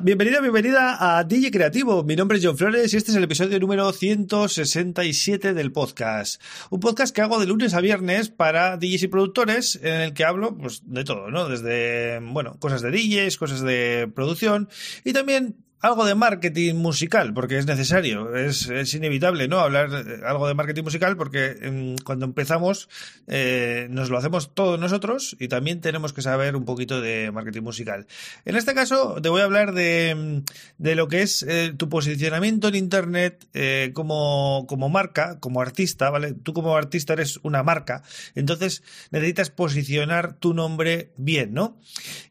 Hola, bienvenida, bienvenida a DJ Creativo. Mi nombre es John Flores y este es el episodio número 167 del podcast. Un podcast que hago de lunes a viernes para DJs y productores en el que hablo pues, de todo, ¿no? Desde, bueno, cosas de DJs, cosas de producción y también algo de marketing musical, porque es necesario, es, es inevitable, ¿no? Hablar algo de marketing musical, porque em, cuando empezamos eh, nos lo hacemos todos nosotros y también tenemos que saber un poquito de marketing musical. En este caso, te voy a hablar de, em, de lo que es eh, tu posicionamiento en Internet eh, como, como marca, como artista, ¿vale? Tú como artista eres una marca, entonces necesitas posicionar tu nombre bien, ¿no?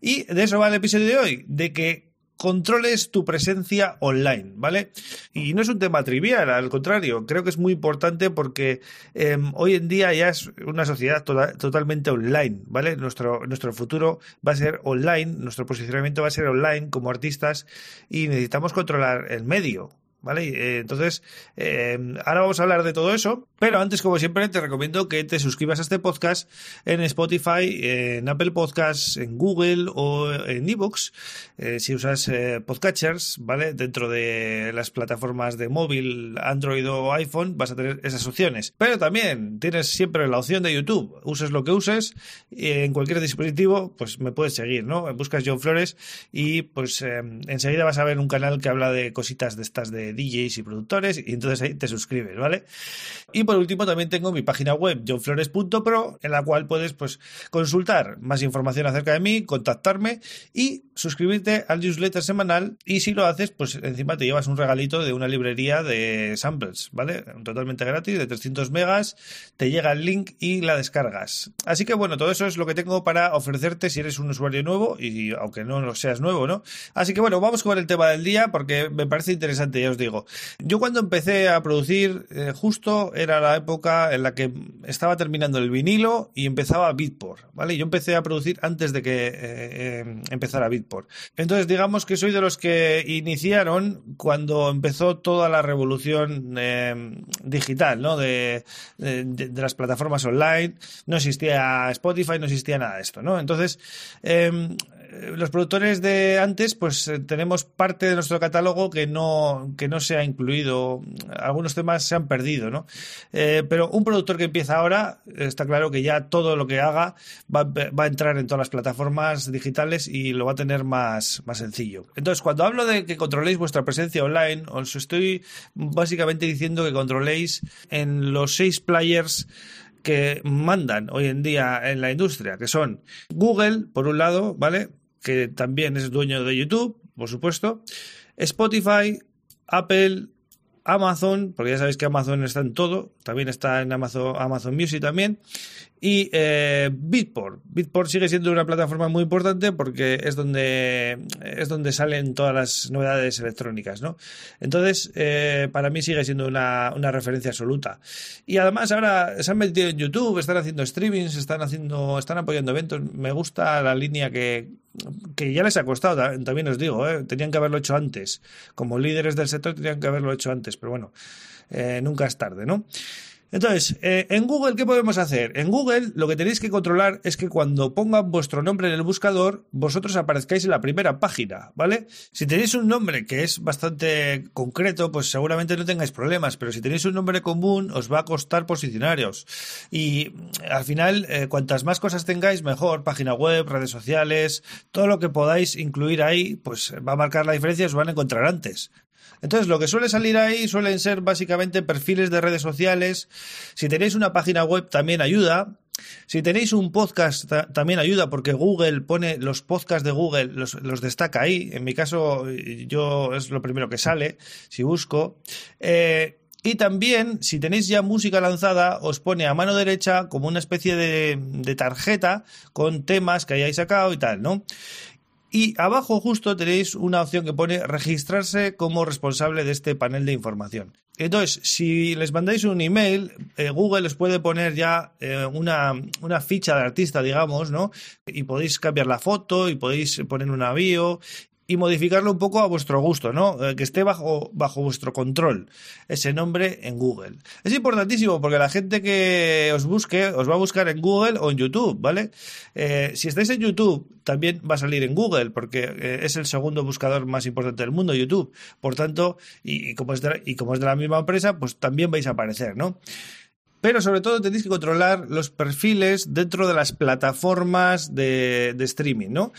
Y de eso va el episodio de hoy, de que controles tu presencia online, ¿vale? Y no es un tema trivial, al contrario, creo que es muy importante porque eh, hoy en día ya es una sociedad to totalmente online, ¿vale? Nuestro, nuestro futuro va a ser online, nuestro posicionamiento va a ser online como artistas y necesitamos controlar el medio, ¿Vale? Eh, entonces, eh, ahora vamos a hablar de todo eso, pero antes, como siempre, te recomiendo que te suscribas a este podcast en Spotify, en Apple Podcasts, en Google o en Evox, eh, si usas eh, podcatchers, ¿vale? Dentro de las plataformas de móvil, Android o iPhone, vas a tener esas opciones. Pero también tienes siempre la opción de YouTube, uses lo que uses, en cualquier dispositivo, pues me puedes seguir, ¿no? Buscas John Flores y pues enseguida vas a ver un canal que habla de cositas de estas de DJs y productores y entonces ahí te suscribes, ¿vale? Y por último también tengo mi página web johnflores.pro en la cual puedes pues consultar más información acerca de mí, contactarme y suscribirte al newsletter semanal y si lo haces pues encima te llevas un regalito de una librería de samples, ¿vale? Totalmente gratis de 300 megas, te llega el link y la descargas. Así que bueno, todo eso es lo que tengo para ofrecerte si eres un usuario nuevo y aunque no lo seas nuevo, ¿no? Así que bueno, vamos con el tema del día porque me parece interesante, ya os digo. Yo cuando empecé a producir, eh, justo era la época en la que estaba terminando el vinilo y empezaba Beatport, ¿vale? Yo empecé a producir antes de que eh, eh, empezara Beatport. Entonces, digamos que soy de los que iniciaron cuando empezó toda la revolución digital, ¿no? De, de, las plataformas online. No existía Spotify, no existía nada de esto, ¿no? Entonces, em, los productores de antes, pues eh, tenemos parte de nuestro catálogo que no, que no se ha incluido. Algunos temas se han perdido, ¿no? Eh, pero un productor que empieza ahora, está claro que ya todo lo que haga va, va, a entrar en todas las plataformas digitales y lo va a tener más, más sencillo. Entonces, cuando hablo de que controléis vuestra presencia online, os estoy básicamente diciendo que controléis en los seis players que mandan hoy en día en la industria, que son Google, por un lado, ¿vale? Que también es dueño de YouTube, por supuesto, Spotify, Apple, Amazon, porque ya sabéis que Amazon está en todo, también está en Amazon, Amazon Music también, y eh, Bitport. Bitport sigue siendo una plataforma muy importante porque es donde, es donde salen todas las novedades electrónicas, ¿no? Entonces, eh, para mí sigue siendo una, una, referencia absoluta. Y además ahora se han metido en YouTube, están haciendo streamings, están haciendo, están apoyando eventos. Me gusta la línea que, que ya les ha costado, también os digo, ¿eh? tenían que haberlo hecho antes. Como líderes del sector tenían que haberlo hecho antes, pero bueno, eh, nunca es tarde, ¿no? Entonces, eh, en Google, ¿qué podemos hacer? En Google lo que tenéis que controlar es que cuando pongan vuestro nombre en el buscador, vosotros aparezcáis en la primera página, ¿vale? Si tenéis un nombre que es bastante concreto, pues seguramente no tengáis problemas, pero si tenéis un nombre común, os va a costar posicionaros. Y al final, eh, cuantas más cosas tengáis, mejor. Página web, redes sociales, todo lo que podáis incluir ahí, pues va a marcar la diferencia y os van a encontrar antes. Entonces, lo que suele salir ahí suelen ser básicamente perfiles de redes sociales. Si tenéis una página web también ayuda. Si tenéis un podcast también ayuda porque Google pone los podcasts de Google, los, destaca ahí. En mi caso, yo es lo primero que sale si busco. Eh, y también, si tenéis ya música lanzada, os pone a mano derecha como una especie de, de tarjeta con temas que hayáis sacado y tal, ¿no? Y abajo justo tenéis una opción que pone registrarse como responsable de este panel de información. Entonces, si les mandáis un email, eh, Google les puede poner ya eh, una, una, ficha de artista, digamos, ¿no? Y podéis cambiar la foto y podéis poner un avión y modificarlo un poco a vuestro gusto, ¿no? Eh, que esté bajo, bajo vuestro control ese nombre en Google. Es importantísimo porque la gente que os busque os va a buscar en Google o en YouTube, ¿vale? Eh, si estáis en YouTube, también va a salir en Google porque eh, es el segundo buscador más importante del mundo, YouTube. Por tanto, y, como es de, y como es de la misma empresa, pues también vais a aparecer, ¿no? Pero sobre todo tenéis que controlar los perfiles dentro de las plataformas de, streaming, ¿no?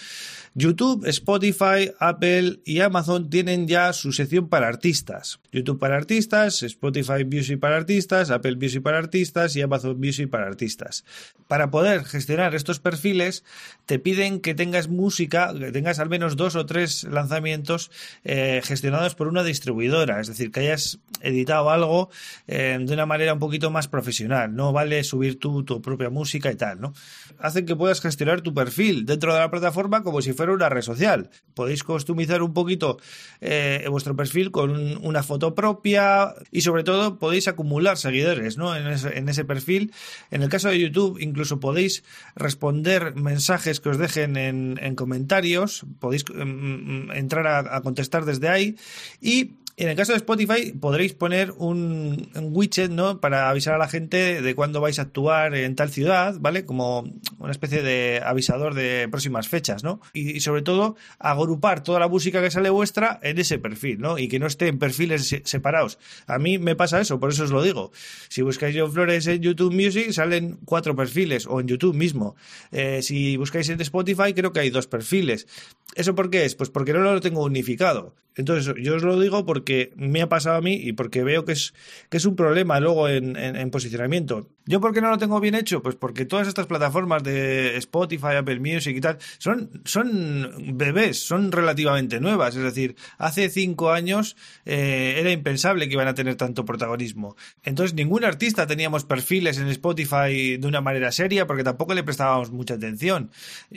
YouTube, Spotify, Apple y Amazon tienen ya su sección para artistas. YouTube para artistas, Spotify Music para artistas, Apple Music para artistas y Amazon Music para artistas. Para poder gestionar estos perfiles, te piden que tengas música, que tengas al menos dos o tres lanzamientos eh, gestionados por una distribuidora, es decir, que hayas editado algo eh, de una manera un poquito más profesional. No vale subir tú tu propia música y tal, ¿no? Hacen que puedas gestionar tu perfil dentro de la plataforma como si fuera una red social. Podéis customizar un poquito eh, vuestro perfil con una foto propia y sobre todo podéis acumular seguidores ¿no? en, ese, perfil. En el caso de YouTube incluso podéis responder mensajes que os dejen en, comentarios, podéis mm, mm, entrar a contestar desde ahí y en el caso de Spotify podréis poner un, widget, ¿no? Para avisar a la gente de cuándo vais a actuar en tal ciudad, ¿vale? Como una especie de avisador de próximas fechas, ¿no? Y, sobre todo agrupar toda la música que sale vuestra en ese perfil, ¿no? Y que no esté en perfiles separados. A mí me pasa eso, por eso os lo digo. Si buscáis John Flores en YouTube Music, salen cuatro perfiles, o en YouTube mismo. Eh, si buscáis en Spotify, creo que hay dos perfiles. ¿Eso por qué es? Pues porque no lo tengo unificado. Entonces, yo os lo digo porque me ha pasado a mí y porque veo que es, que es un problema luego en, en, posicionamiento. ¿Yo por qué no lo tengo bien hecho? Pues porque todas estas plataformas de Spotify, Apple Music y tal son, son bebés, son relativamente nuevas. Es decir, hace cinco años eh, era impensable que iban a tener tanto protagonismo. Entonces, ningún artista teníamos perfiles en Spotify de una manera seria porque tampoco le prestábamos mucha atención.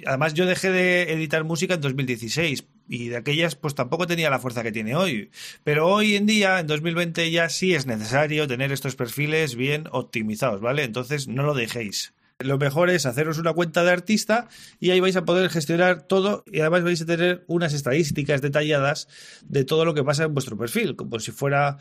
Además, yo dejé de editar música en 2016 y de aquellas pues tampoco tenía la fuerza que tiene hoy. Pero hoy en día, en 2020, ya sí es necesario tener estos perfiles bien optimizados, ¿vale? Entonces no lo dejéis. Lo mejor es haceros una cuenta de artista y ahí vais a poder gestionar todo y además vais a tener unas estadísticas detalladas de todo lo que pasa en vuestro perfil, como si fuera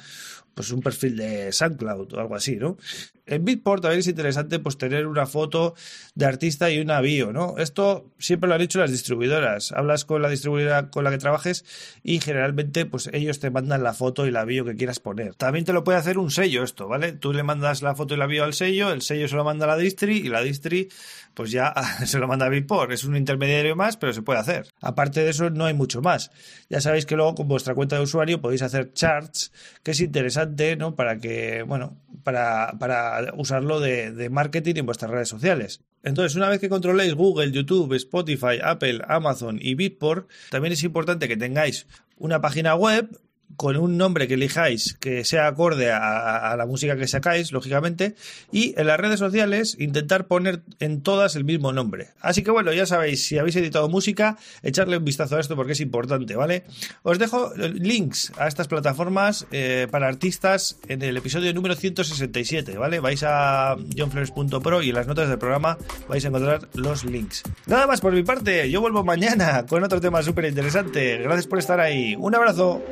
pues un perfil de SoundCloud o algo así, ¿no? En Bitport también es interesante pues tener una foto de artista y una bio, ¿no? Esto siempre lo han hecho las distribuidoras. Hablas con la distribuidora con la que trabajes y generalmente pues ellos te mandan la foto y la bio que quieras poner. También te lo puede hacer un sello esto, ¿vale? Tú le mandas la foto y la bio al sello, el sello se lo manda a la distri y la distri pues ya se lo manda a Bitport. Es un intermediario más, pero se puede hacer. Aparte de eso no hay mucho más. Ya sabéis que luego con vuestra cuenta de usuario podéis hacer charts, que es interesante, ¿no? Para que, bueno, para, para usarlo de, de marketing en vuestras redes sociales. Entonces, una vez que controléis Google, YouTube, Spotify, Apple, Amazon y Bitport, también es importante que tengáis una página web con un nombre que elijáis que sea acorde a, la música que sacáis, lógicamente, y en las redes sociales intentar poner en todas el mismo nombre. Así que bueno, ya sabéis, si habéis editado música, echarle un vistazo a esto porque es importante, ¿vale? Os dejo links a estas plataformas eh, para artistas en el episodio número 167, ¿vale? Vais a johnflores.pro y en las notas del programa vais a encontrar los links. Nada más por mi parte, yo vuelvo mañana con otro tema súper interesante. Gracias por estar ahí. Un abrazo.